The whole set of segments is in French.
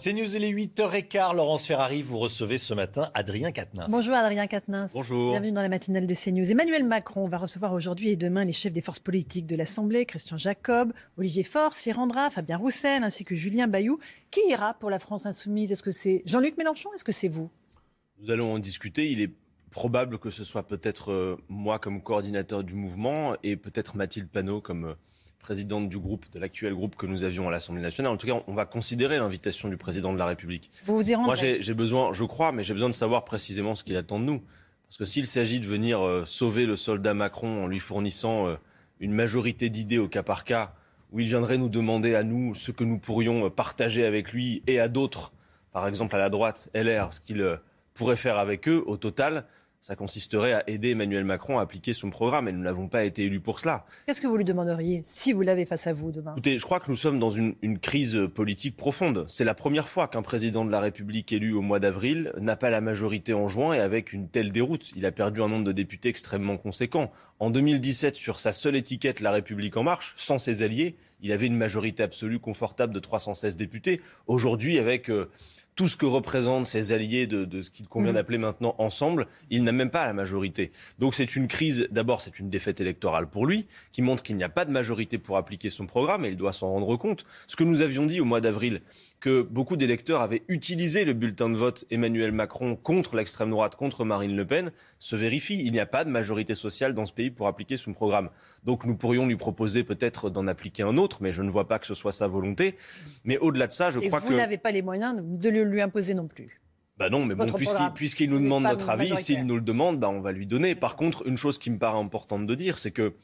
C'est News, il est 8h15. Laurence Ferrari, vous recevez ce matin Adrien Quatennens. Bonjour Adrien Quatennens. Bonjour. Bienvenue dans la matinale de CNews. Emmanuel Macron va recevoir aujourd'hui et demain les chefs des forces politiques de l'Assemblée, Christian Jacob, Olivier Faure, s'y rendra, Fabien Roussel ainsi que Julien Bayou. Qui ira pour la France insoumise? Est-ce que c'est Jean-Luc Mélenchon? Est-ce que c'est vous? Nous allons en discuter. Il est probable que ce soit peut-être euh, moi comme coordinateur du mouvement et peut-être Mathilde Panot comme euh, présidente du groupe, de l'actuel groupe que nous avions à l'Assemblée nationale. En tout cas, on va considérer l'invitation du président de la République. Vous vous y Moi, j'ai besoin, je crois, mais j'ai besoin de savoir précisément ce qu'il attend de nous. Parce que s'il s'agit de venir euh, sauver le soldat Macron en lui fournissant euh, une majorité d'idées au cas par cas, où il viendrait nous demander à nous ce que nous pourrions euh, partager avec lui et à d'autres, par exemple à la droite, LR, ce qu'il pourrait faire avec eux, au total, ça consisterait à aider Emmanuel Macron à appliquer son programme. Et nous n'avons pas été élus pour cela. Qu'est-ce que vous lui demanderiez si vous l'avez face à vous demain? Écoutez, je crois que nous sommes dans une, une crise politique profonde. C'est la première fois qu'un président de la République élu au mois d'avril n'a pas la majorité en juin et avec une telle déroute. Il a perdu un nombre de députés extrêmement conséquent. En 2017, sur sa seule étiquette La République en marche, sans ses alliés, il avait une majorité absolue confortable de 316 députés. Aujourd'hui, avec... Euh, tout ce que représentent ses alliés de, ce qu'il convient mmh. d'appeler maintenant ensemble, il n'a même pas la majorité. Donc c'est une crise, d'abord c'est une défaite électorale pour lui, qui montre qu'il n'y a pas de majorité pour appliquer son programme et il doit s'en rendre compte. Ce que nous avions dit au mois d'avril, que beaucoup d'électeurs avaient utilisé le bulletin de vote Emmanuel Macron contre l'extrême droite, contre Marine Le Pen, se vérifie. Il n'y a pas de majorité sociale dans ce pays pour appliquer son programme. Donc nous pourrions lui proposer peut-être d'en appliquer un autre, mais je ne vois pas que ce soit sa volonté. Mais au-delà de ça, je crois que... Vous n'avez pas les moyens de le lui imposer non plus. Bah non, mais bon, puisqu'il nous demande notre avis, s'il nous le demande, bah on va lui donner. Par contre, une chose qui me paraît importante de dire, c'est que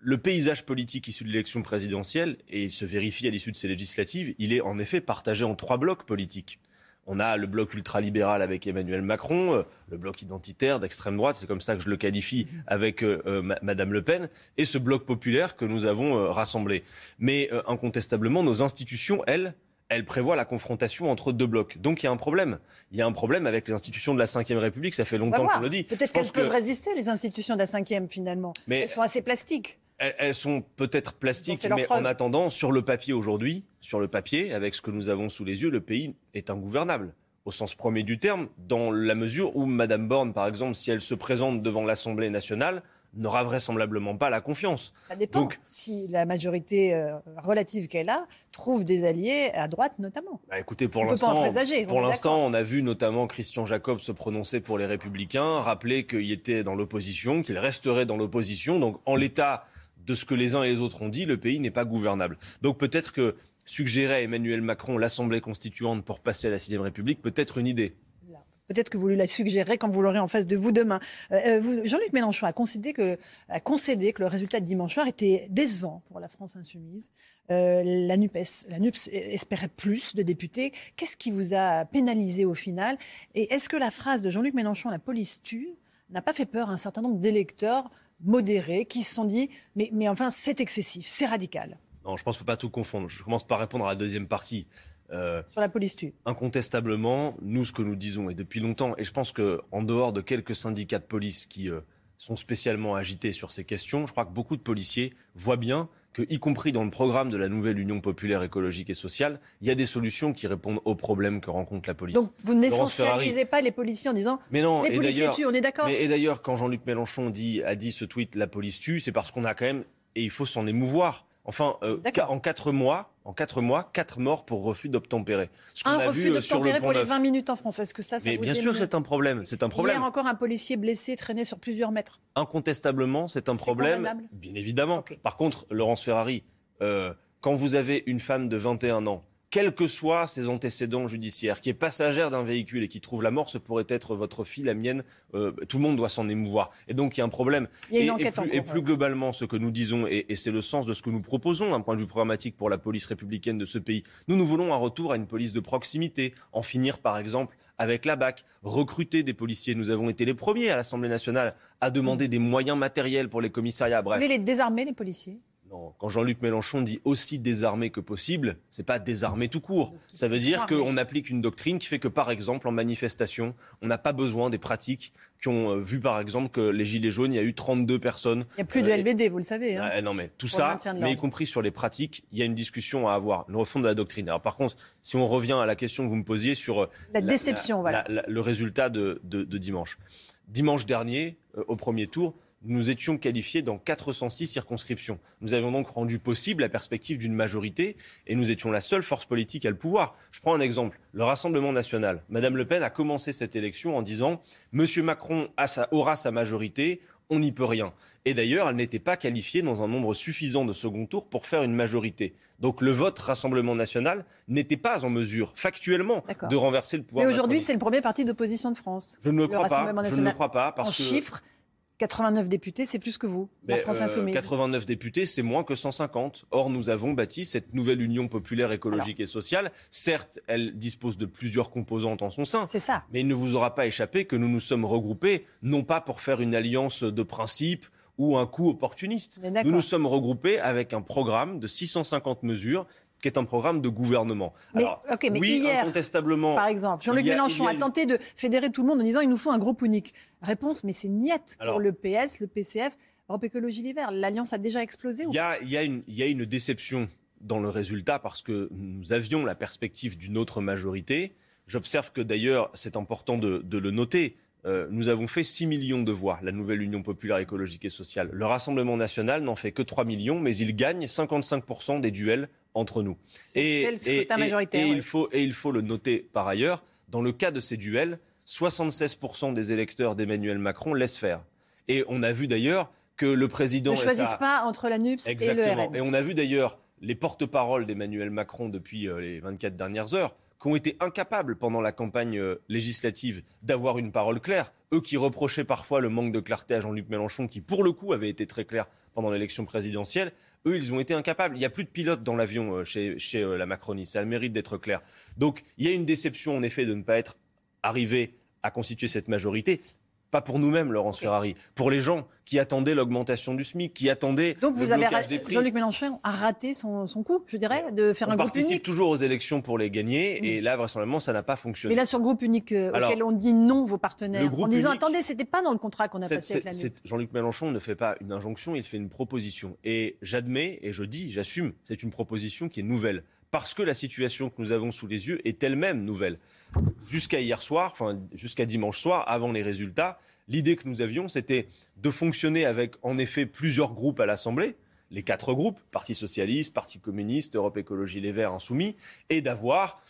le paysage politique issu de l'élection présidentielle, et il se vérifie à l'issue de ces législatives, il est en effet partagé en trois blocs politiques. On a le bloc ultralibéral avec Emmanuel Macron, euh, le bloc identitaire d'extrême droite, c'est comme ça que je le qualifie, avec euh, euh, Madame Le Pen, et ce bloc populaire que nous avons rassemblé. Mais incontestablement, nos institutions, elles, elles prévoient la confrontation entre deux blocs. Donc il y a un problème. Il y a un problème avec les institutions de la Ve République, ça fait longtemps qu'on le dit. Peut-être qu'elles peuvent résister, les institutions de la Ve, finalement. Mais elles sont assez plastiques elles, sont peut-être plastiques, mais en attendant, sur le papier aujourd'hui, sur le papier, avec ce que nous avons sous les yeux, le pays est ingouvernable au sens premier du terme, dans la mesure où Madame Borne, par exemple, si elle se présente devant l'Assemblée nationale, n'aura vraisemblablement pas la confiance. Ça dépend. si la majorité euh, relative qu'elle a trouve des alliés à droite notamment. Bah écoutez, pour l'instant, pour l'instant, on a vu notamment Christian Jacob se prononcer pour les Républicains, rappeler qu'il était dans l'opposition, qu'il resterait dans l'opposition. Donc, en l'état de ce que les uns et les autres ont dit, le pays n'est pas gouvernable. Donc peut-être que suggérer à Emmanuel Macron l'Assemblée constituante pour passer à la Sixième République peut être une idée. Peut-être que vous lui la suggérerez quand vous l'aurez en face de vous demain. Euh, euh, Jean-Luc Mélenchon a concédé, que, a concédé que le résultat de dimanche soir était décevant pour la France insoumise. Euh, la NUPES, la NUPS espérait plus de députés. Qu'est-ce qui vous a pénalisé au final? Et est-ce que la phrase de Jean-Luc Mélenchon, la police tue, n'a pas fait peur à un certain nombre d'électeurs modérés qui se sont dit mais, mais enfin c'est excessif, c'est radical. Non, je pense qu'il ne faut pas tout confondre. Je commence par répondre à la deuxième partie. Euh, Sur la police tue. Incontestablement, nous, ce que nous disons, et depuis longtemps, et je pense qu'en dehors de quelques syndicats de police qui euh, sont spécialement agités sur ces questions, je crois que beaucoup de policiers voient bien que, y compris dans le programme de la nouvelle Union populaire écologique et sociale, il y a des solutions qui répondent aux problèmes que rencontre la police. Donc vous n'essentialisez pas les policiers en disant mais non, les policiers tuent, on est d'accord Et d'ailleurs, quand Jean-Luc Mélenchon dit, a dit ce tweet, la police tue, c'est parce qu'on a quand même, et il faut s'en émouvoir, Enfin, euh, en quatre mois, en quatre mois, quatre morts pour refus d'obtempérer. un refus euh, d'obtempérer pour les 20 minutes en France. Est-ce que ça, ça Mais bien sûr, c'est un problème. C'est un problème. Hier encore un policier blessé traîné sur plusieurs mètres. Incontestablement, c'est un problème. Bien évidemment. Par contre, Laurence Ferrari, euh, quand vous avez une femme de 21 ans quels que soient ses antécédents judiciaires, qui est passagère d'un véhicule et qui trouve la mort, ce pourrait être votre fille, la mienne. Euh, tout le monde doit s'en émouvoir. Et donc il y a un problème. Il y a une et, enquête et, plus, et plus, globalement, ce que nous disons, et, et c'est le sens de ce que nous proposons d'un point de vue programmatique pour la police républicaine de ce pays, nous nous voulons un retour à une police de proximité, en finir par exemple avec la BAC, recruter des policiers. Nous avons été les premiers à l'Assemblée nationale à demander des moyens matériels pour les commissariats. Bref. Vous voulez les désarmer, les policiers? Non, quand Jean-Luc Mélenchon dit aussi désarmer que possible, c'est pas désarmer tout court. Ça veut dire qu'on applique une doctrine qui fait que, par exemple, en manifestation, on n'a pas besoin des pratiques qui ont euh, vu, par exemple, que les Gilets jaunes, il y a eu 32 personnes. Il n'y a plus de euh, LBD, vous le savez. Hein, ah, non, mais tout ça, mais y compris sur les pratiques, il y a une discussion à avoir, une refonte de la doctrine. Alors, par contre, si on revient à la question que vous me posiez sur euh, la, déception, voilà. le résultat de, dimanche. Dimanche dernier, au premier tour, nous étions qualifiés dans 406 circonscriptions. Nous avions donc rendu possible la perspective d'une majorité et nous étions la seule force politique à le pouvoir. Je prends un exemple, le Rassemblement national. Madame Le Pen a commencé cette élection en disant Monsieur Macron aura sa majorité, on n'y peut rien. Et d'ailleurs, elle n'était pas qualifiée dans un nombre suffisant de second tour pour faire une majorité. Donc le vote Rassemblement national n'était pas en mesure, factuellement, de renverser le pouvoir. Mais aujourd'hui, c'est le premier parti d'opposition de France. Je ne le, crois pas. Je ne le crois pas parce en chiffres, 89 députés, c'est plus que vous, la France Insoumise. 89 députés, c'est moins que 150. Or, nous avons bâti cette nouvelle Union populaire écologique et sociale. Certes, elle dispose de plusieurs composantes en son sein. C'est ça. Mais il ne vous aura pas échappé que nous nous sommes regroupés, non pas pour faire une alliance de principe ou un coup opportuniste. Nous nous sommes regroupés avec un programme de 650 mesures qui est un programme de gouvernement. Mais, mais oui, hier, incontestablement. Par exemple, Jean-Luc Mélenchon a, tenté de fédérer tout le monde en disant il nous faut un groupe unique. Réponse, mais c'est niette pour le PS, le PCF, Europe Écologie Les Verts. L'alliance a déjà explosé Il y, a, une déception dans le résultat parce que nous avions la perspective d'une autre majorité. J'observe que d'ailleurs, c'est important de, le noter, euh, nous avons fait 6 millions de voix, la nouvelle Union populaire écologique et sociale. Le Rassemblement national n'en fait que 3 millions, mais il gagne 55% des duels entre nous. Et, il faut, et il faut le noter par ailleurs, dans le cas de ces duels, 76% des électeurs d'Emmanuel Macron laissent faire. Et on a vu d'ailleurs que le président... Ne choisissent pas entre la NUPS et le RN. Et on a vu d'ailleurs les porte-paroles d'Emmanuel Macron depuis euh, les 24 dernières heures qui ont été incapables pendant la campagne euh, législative d'avoir une parole claire. Eux qui reprochaient parfois le manque de clarté à Jean-Luc Mélenchon, qui pour le coup avait été très clair pendant l'élection présidentielle, eux, ils ont été incapables. Il n'y a plus de pilote dans l'avion euh, chez, euh, la Macronie. Ça a le mérite d'être clair. Donc, il y a une déception, en effet, de ne pas être arrivé à constituer cette majorité. Pas pour nous-mêmes, Laurence Ferrari, pour les gens qui attendaient l'augmentation du SMIC, qui attendaient Donc vous avez Jean-Luc Mélenchon a raté son, coup, je dirais, de faire un groupe unique. On participe toujours aux élections pour les gagner, et là, vraisemblablement, ça n'a pas fonctionné. Mais là, sur le groupe unique euh, auquel on dit non, vos partenaires, en disant attendez, c'était pas dans le contrat qu'on a passé avec la Jean-Luc Mélenchon ne fait pas une injonction, il fait une proposition. Et j'admets, et je dis, j'assume, c'est une proposition qui est nouvelle parce que la situation que nous avons sous les yeux est elle-même nouvelle. Jusqu'à hier soir, enfin jusqu'à dimanche soir, avant les résultats, l'idée que nous avions, c'était de fonctionner avec en effet plusieurs groupes à l'Assemblée, les quatre groupes, Parti socialiste, Parti communiste, Europe écologie les Verts, Insoumis, et d'avoir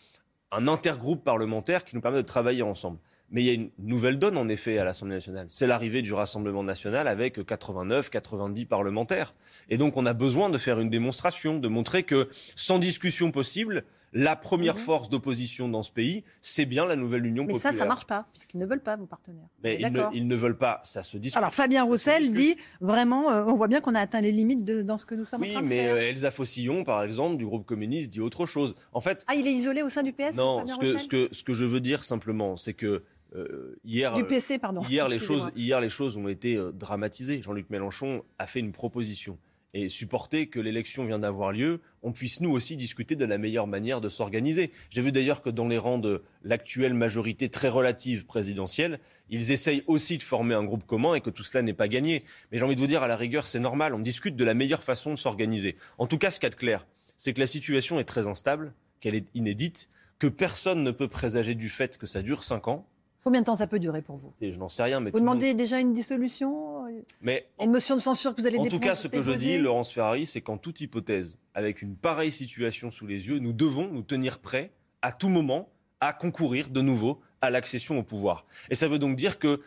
un intergroupe parlementaire qui nous permet de travailler ensemble. Mais il y a une nouvelle donne, en effet, à l'Assemblée nationale. C'est l'arrivée du Rassemblement national avec 89, 90 parlementaires. Et donc, on a besoin de faire une démonstration, de montrer que, sans discussion possible, la première mhm. force d'opposition dans ce pays, c'est bien la nouvelle Union mais populaire. Mais ça, ça marche pas, puisqu'ils ne veulent pas, vos partenaires. Mais ils ne, veulent pas, ça se discute. Alors Fabien Roussel dit, vraiment, euh, on voit bien qu'on a atteint les limites de, dans ce que nous sommes en train de faire. Oui, mais euh, Elsa Fossillon, par exemple, du groupe communiste, dit autre chose. En fait... Ah, il est isolé au sein du PS Non, ce que, ce, que, ce que je veux dire simplement, c'est que euh, hier, du PC, pardon. Hier, les choses, hier, les choses ont été dramatisées. Jean-Luc Mélenchon a fait une proposition et supporter que l'élection vient d'avoir lieu, on puisse nous aussi discuter de la meilleure manière de s'organiser. J'ai vu d'ailleurs que dans les rangs de l'actuelle majorité très relative présidentielle, ils essayent aussi de former un groupe commun et que tout cela n'est pas gagné. Mais j'ai envie de vous dire, à la rigueur, c'est normal, on discute de la meilleure façon de s'organiser. En tout cas, ce qu'il y a de clair, c'est que la situation est très instable, qu'elle est inédite, que personne ne peut présager du fait que ça dure cinq ans, Combien de temps ça peut durer pour vous? Je n'en sais rien. Mais vous demandez déjà une dissolution? Mais Une motion de censure que vous allez En tout cas, ce que je dis, Laurence Ferrari, c'est qu'en toute hypothèse, avec une pareille situation sous les yeux, nous devons nous tenir prêts à tout moment à concourir de nouveau à l'accession au pouvoir. Et ça veut donc dire que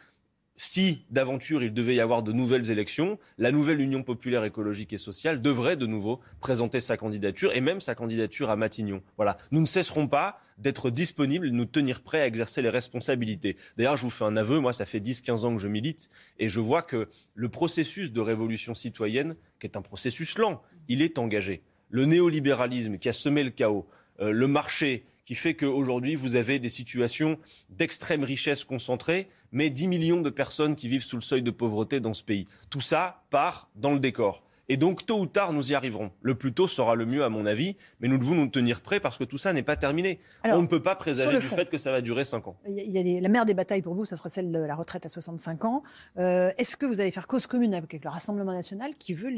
si d'aventure il devait y avoir de nouvelles élections, la nouvelle Union populaire écologique et sociale devrait de nouveau présenter sa candidature et même sa candidature à Matignon. Voilà, nous ne cesserons pas d'être disponibles de nous tenir prêts à exercer les responsabilités. D'ailleurs, je vous fais un aveu, moi ça fait 10-15 ans que je milite et je vois que le processus de révolution citoyenne, qui est un processus lent, il est engagé. Le néolibéralisme qui a semé le chaos, euh, le marché qui fait qu'aujourd'hui, vous avez des situations d'extrême richesse concentrée, mais 10 millions de personnes qui vivent sous le seuil de pauvreté dans ce pays. Tout ça part dans le décor. Et donc, tôt ou tard, nous y arriverons. Le plus tôt sera le mieux, à mon avis, mais nous devons nous tenir prêts parce que tout ça n'est pas terminé. On ne peut pas présager du fait que ça va durer 5 ans. Il y a la mère des batailles pour vous, ça sera celle de la retraite à 65 ans. Euh, est-ce que vous allez faire cause commune avec le Rassemblement national qui veut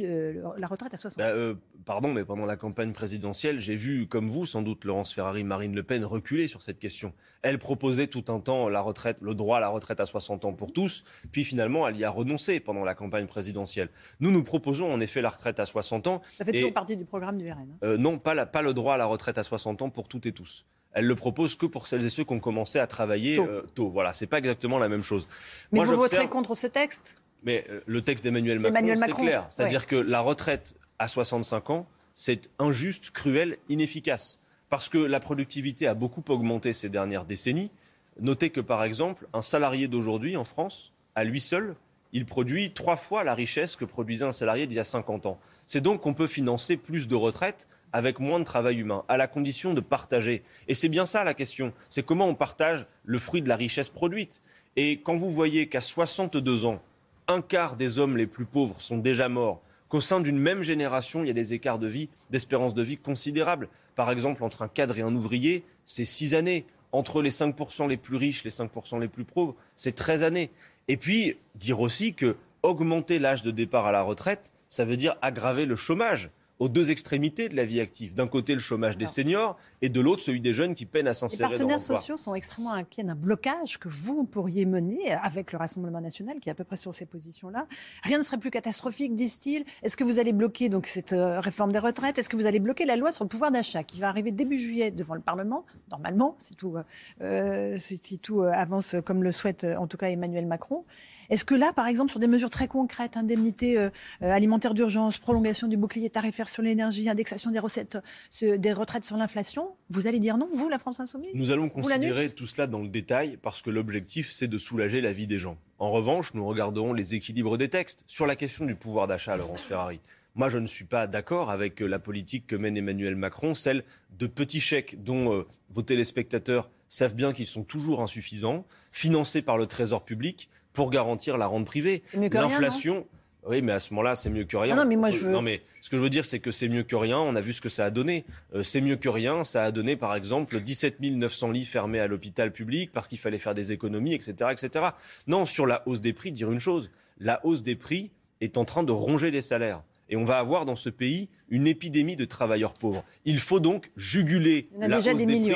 la retraite à 60 ans? Bah, euh, Pardon, mais pendant la campagne présidentielle, j'ai vu, comme vous, sans doute, Laurence Ferrari, Marine Le Pen, reculer sur cette question. Elle proposait tout un temps la retraite, le droit à la retraite à 60 ans pour tous, puis finalement, elle y a renoncé pendant la campagne présidentielle. Nous, nous proposons en effet la retraite à 60 ans. Ça fait toujours partie du programme du RN. Hein. Euh, non, pas, pas le droit à la retraite à 60 ans pour toutes et tous. Elle le propose que pour celles et ceux qui ont commencé à travailler tôt. Euh, tôt. Voilà, c'est pas exactement la même chose. Mais vous voterez contre ce texte? Mais euh, le texte d'Emmanuel Macron, c'est clair. C'est-à-dire que la retraite à 65 ans, c'est injuste, cruel, inefficace. Parce que la productivité a beaucoup augmenté ces dernières décennies. Notez que, par exemple, un salarié d'aujourd'hui en France, à lui seul, il produit trois fois la richesse que produisait un salarié d'il y a 50 ans. C'est donc qu'on peut financer plus de retraites avec moins de travail humain, à la condition de partager. Et c'est bien ça la question, c'est comment on partage le fruit de la richesse produite. Et quand vous voyez qu'à 62 ans, un quart des hommes les plus pauvres sont déjà morts, qu'au sein d'une même génération, il y a des écarts de vie, d'espérance de vie considérables. Par exemple, entre un cadre et un ouvrier, c'est six années. Entre les 5% les plus riches, les 5% les plus pauvres, c'est 13 années. Et puis, dire aussi que augmenter l'âge de départ à la retraite, ça veut dire aggraver le chômage aux deux extrémités de la vie active. D'un côté, le chômage des seniors et de l'autre, celui des jeunes qui peinent à s'insérer dans Les partenaires sociaux sont extrêmement inquiets d'un blocage que vous pourriez mener avec le Rassemblement national, qui est à peu près sur ces positions-là. Rien ne serait plus catastrophique, disent-ils. Est-ce que vous allez bloquer donc cette euh, réforme des retraites? Est-ce que vous allez bloquer la loi sur le pouvoir d'achat qui va arriver début juillet devant le Parlement? Normalement, si tout, euh, si tout euh, avance comme le souhaite en tout cas Emmanuel Macron. Est-ce que là, par exemple, sur des mesures très concrètes, indemnité euh, euh, alimentaire d'urgence, prolongation du bouclier tarifaire sur l'énergie, indexation des recettes, des retraites sur l'inflation, vous allez dire non, vous, la France insoumise Nous allons considérer tout cela dans le détail parce que l'objectif, c'est de soulager la vie des gens. En revanche, nous regarderons les équilibres des textes. Sur la question du pouvoir d'achat, Laurence Ferrari, moi, je ne suis pas d'accord avec euh, la politique que mène Emmanuel Macron, celle de petits chèques dont vos téléspectateurs savent bien qu'ils sont toujours insuffisants, financés par le Trésor public, pour garantir la rente privée. L'inflation. Oui, mais à ce moment-là, c'est mieux que rien. non, mais moi, je veux... non, mais ce que je veux dire, c'est que c'est mieux que rien. On a vu ce que ça a donné. Euh, c'est mieux que rien. Ça a donné, par exemple, 17 900 lits fermés à l'hôpital public parce qu'il fallait faire des économies, etc., etc. Non, sur la hausse des prix, dire une chose. La hausse des prix est en train de ronger les salaires. Et on va avoir dans ce pays une épidémie de travailleurs pauvres. Il faut donc juguler la hausse des, prix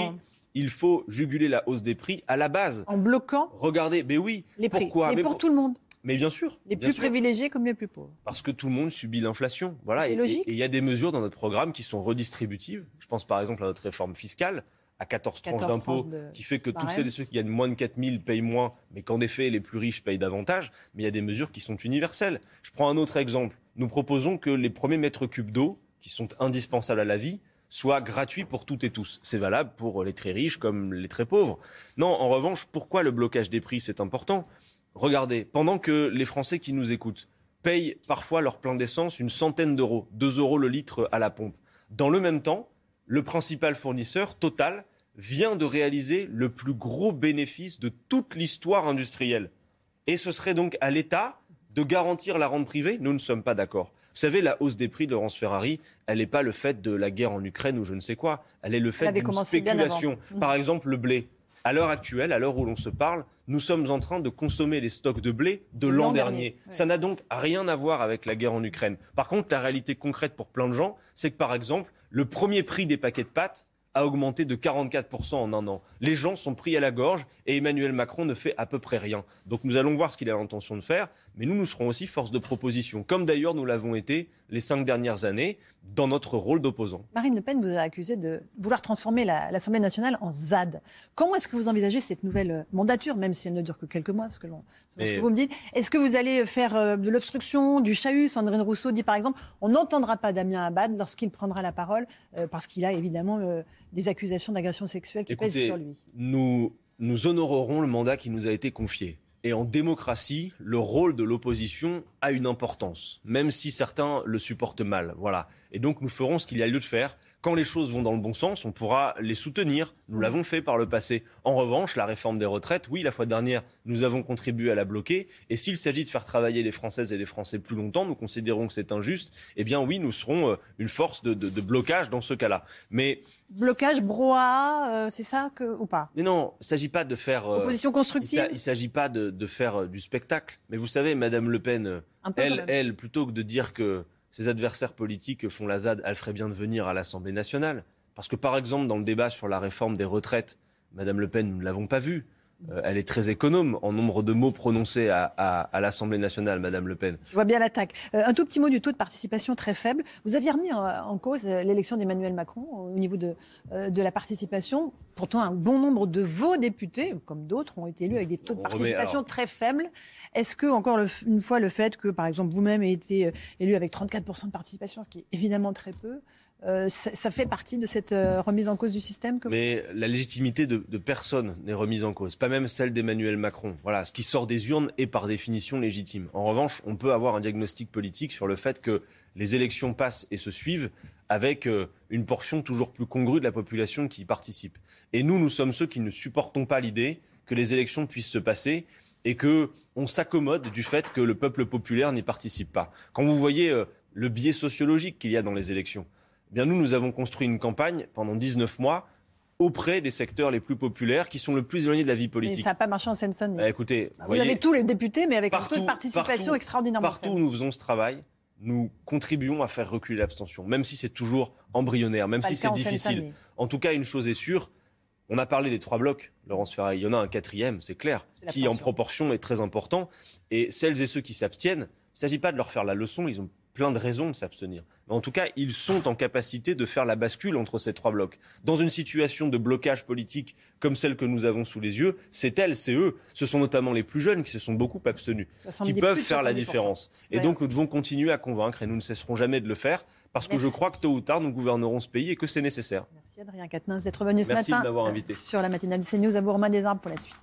il faut juguler la hausse des prix à la base. En bloquant Regardez, mais oui. Les prix. Pourquoi? Mais pour tout le monde. Mais bien sûr. Les plus privilégiés comme les plus pauvres. Parce que tout le monde subit l'inflation. Voilà. C'est logique. Et il y a des mesures dans notre programme qui sont redistributives. Je pense par exemple à notre réforme fiscale à 14, tranches d'impôts, qui fait que tous celles et ceux qui gagnent moins de 4 000 payent moins, mais qu'en effet, les plus riches payent davantage. Mais il y a des mesures qui sont universelles. Je prends un autre exemple. Nous proposons que les premiers mètres cubes d'eau, qui sont indispensables à la vie, soit gratuit pour toutes et tous. C'est valable pour les très riches comme les très pauvres. Non, en revanche, pourquoi le blocage des prix, c'est important? Regardez, pendant que les Français qui nous écoutent payent parfois leur plein d'essence une centaine d'euros, 2 euros le litre à la pompe, dans le même temps, le principal fournisseur, Total, vient de réaliser le plus gros bénéfice de toute l'histoire industrielle. Et ce serait donc à l'État de garantir la rente privée? Nous ne sommes pas d'accord. Vous savez, la hausse des prix de Laurence Ferrari, elle n'est pas le fait de la guerre en Ukraine ou je ne sais quoi. Elle est le fait d'une spéculation. Par exemple, le blé. À l'heure actuelle, à l'heure où l'on se parle, nous sommes en train de consommer les stocks de blé de l'an dernier. Ça n'a donc rien à voir avec la guerre en Ukraine. Par contre, la réalité concrète pour plein de gens, c'est que par exemple, le premier prix des paquets de pâtes a augmenté de 44% en un an. Les gens sont pris à la gorge et Emmanuel Macron ne fait à peu près rien. Donc nous allons voir ce qu'il a l'intention de faire, mais nous, nous serons aussi force de proposition, comme d'ailleurs nous l'avons été les cinq dernières années dans notre rôle d'opposant. Marine Le Pen vous a accusé de vouloir transformer l'Assemblée nationale en ZAD. Comment est-ce que vous envisagez cette nouvelle euh, mandature, même si elle ne dure que quelques mois, ce que, ce que vous me dites? Est-ce que vous allez faire euh, de l'obstruction, du chahut? Sandrine Rousseau dit par exemple on n'entendra pas Damien Abad lorsqu'il prendra la parole, euh, parce qu'il a évidemment des accusations d'agression sexuelle qui pèsent sur lui. Nous, nous honorerons le mandat qui nous a été confié. Et en démocratie, le rôle de l'opposition a une importance, même si certains le supportent mal. Voilà. Et donc nous ferons ce qu'il y a lieu de faire Quand les choses vont dans le bon sens, on pourra les soutenir. Nous l'avons fait par le passé. En revanche, la réforme des retraites, oui, la fois dernière, nous avons contribué à la bloquer. Et s'il s'agit de faire travailler les Françaises et les Français plus longtemps, nous considérons que c'est injuste. Eh bien, oui, nous serons euh, une force de, blocage dans ce cas-là. Mais blocage, brouhaha, euh, c'est ça que ou pas? Mais non, il ne s'agit pas de faire opposition constructive? Il ne s'agit pas de, de, faire du spectacle. Mais vous savez, Madame Le Pen, elle, elle, plutôt que de dire que ses adversaires politiques font la ZAD, elle ferait bien de venir à l'Assemblée nationale. Parce que, par exemple, dans le débat sur la réforme des retraites, Madame Le Pen, nous ne l'avons pas vu. Euh, elle est très économe en nombre de mots prononcés à, l'Assemblée nationale, Madame Le Pen. Je vois bien l'attaque. Euh, un tout petit mot du taux de participation très faible. Vous aviez remis en, cause euh, l'élection d'Emmanuel Macron au niveau de, de la participation. Pourtant, un bon nombre de vos députés, comme d'autres, ont été élus avec des taux de participation très faibles. Est-ce que, encore une fois, le fait que, par exemple, vous-même ayez été élu avec 34% de participation, ce qui est évidemment très peu, euh, ça, fait partie de cette euh, remise en cause du système Mais la légitimité de, personne n'est remise en cause, pas même celle d'Emmanuel Macron. Voilà, ce qui sort des urnes est par définition légitime. En revanche, on peut avoir un diagnostic politique sur le fait que les élections passent et se suivent avec euh, une portion toujours plus congrue de la population qui y participe. Et nous, nous sommes ceux qui ne supportons pas l'idée que les élections puissent se passer et que on s'accommode du fait que le peuple populaire n'y participe pas. Quand vous voyez le biais sociologique qu'il y a dans les élections, eh bien nous, nous avons construit une campagne pendant 19 mois auprès des secteurs les plus populaires qui sont le plus éloignés de la vie politique. Mais ça n'a pas marché en Seine-Saint-Denis. Bah, écoutez, vous, avez tous les députés, mais avec un taux de participation extraordinairement Partout où nous faisons ce travail, nous contribuons à faire reculer l'abstention, même si c'est toujours embryonnaire, même si c'est difficile. En tout cas, une chose est sûre, on a parlé des trois blocs, Laurence Ferrari. Il y en a un quatrième, c'est clair, qui en proportion est très important. Et celles et ceux qui s'abstiennent, il ne s'agit pas de leur faire la leçon, ils ont plein de raisons de s'abstenir. Mais en tout cas, ils sont en capacité de faire la bascule entre ces trois blocs. Dans une situation de blocage politique comme celle que nous avons sous les yeux, c'est elles, c'est eux. Ce sont notamment les plus jeunes qui se sont beaucoup abstenus, qui peuvent faire la différence. Et donc, nous devons continuer à convaincre et nous ne cesserons jamais de le faire parce que je crois que tôt ou tard, nous gouvernerons ce pays et que c'est nécessaire. Merci Adrien Quatennens d'être venu ce matin. Merci de m'avoir invité. Sur la matinale CNews à Bourg-Des-Arbres pour la suite.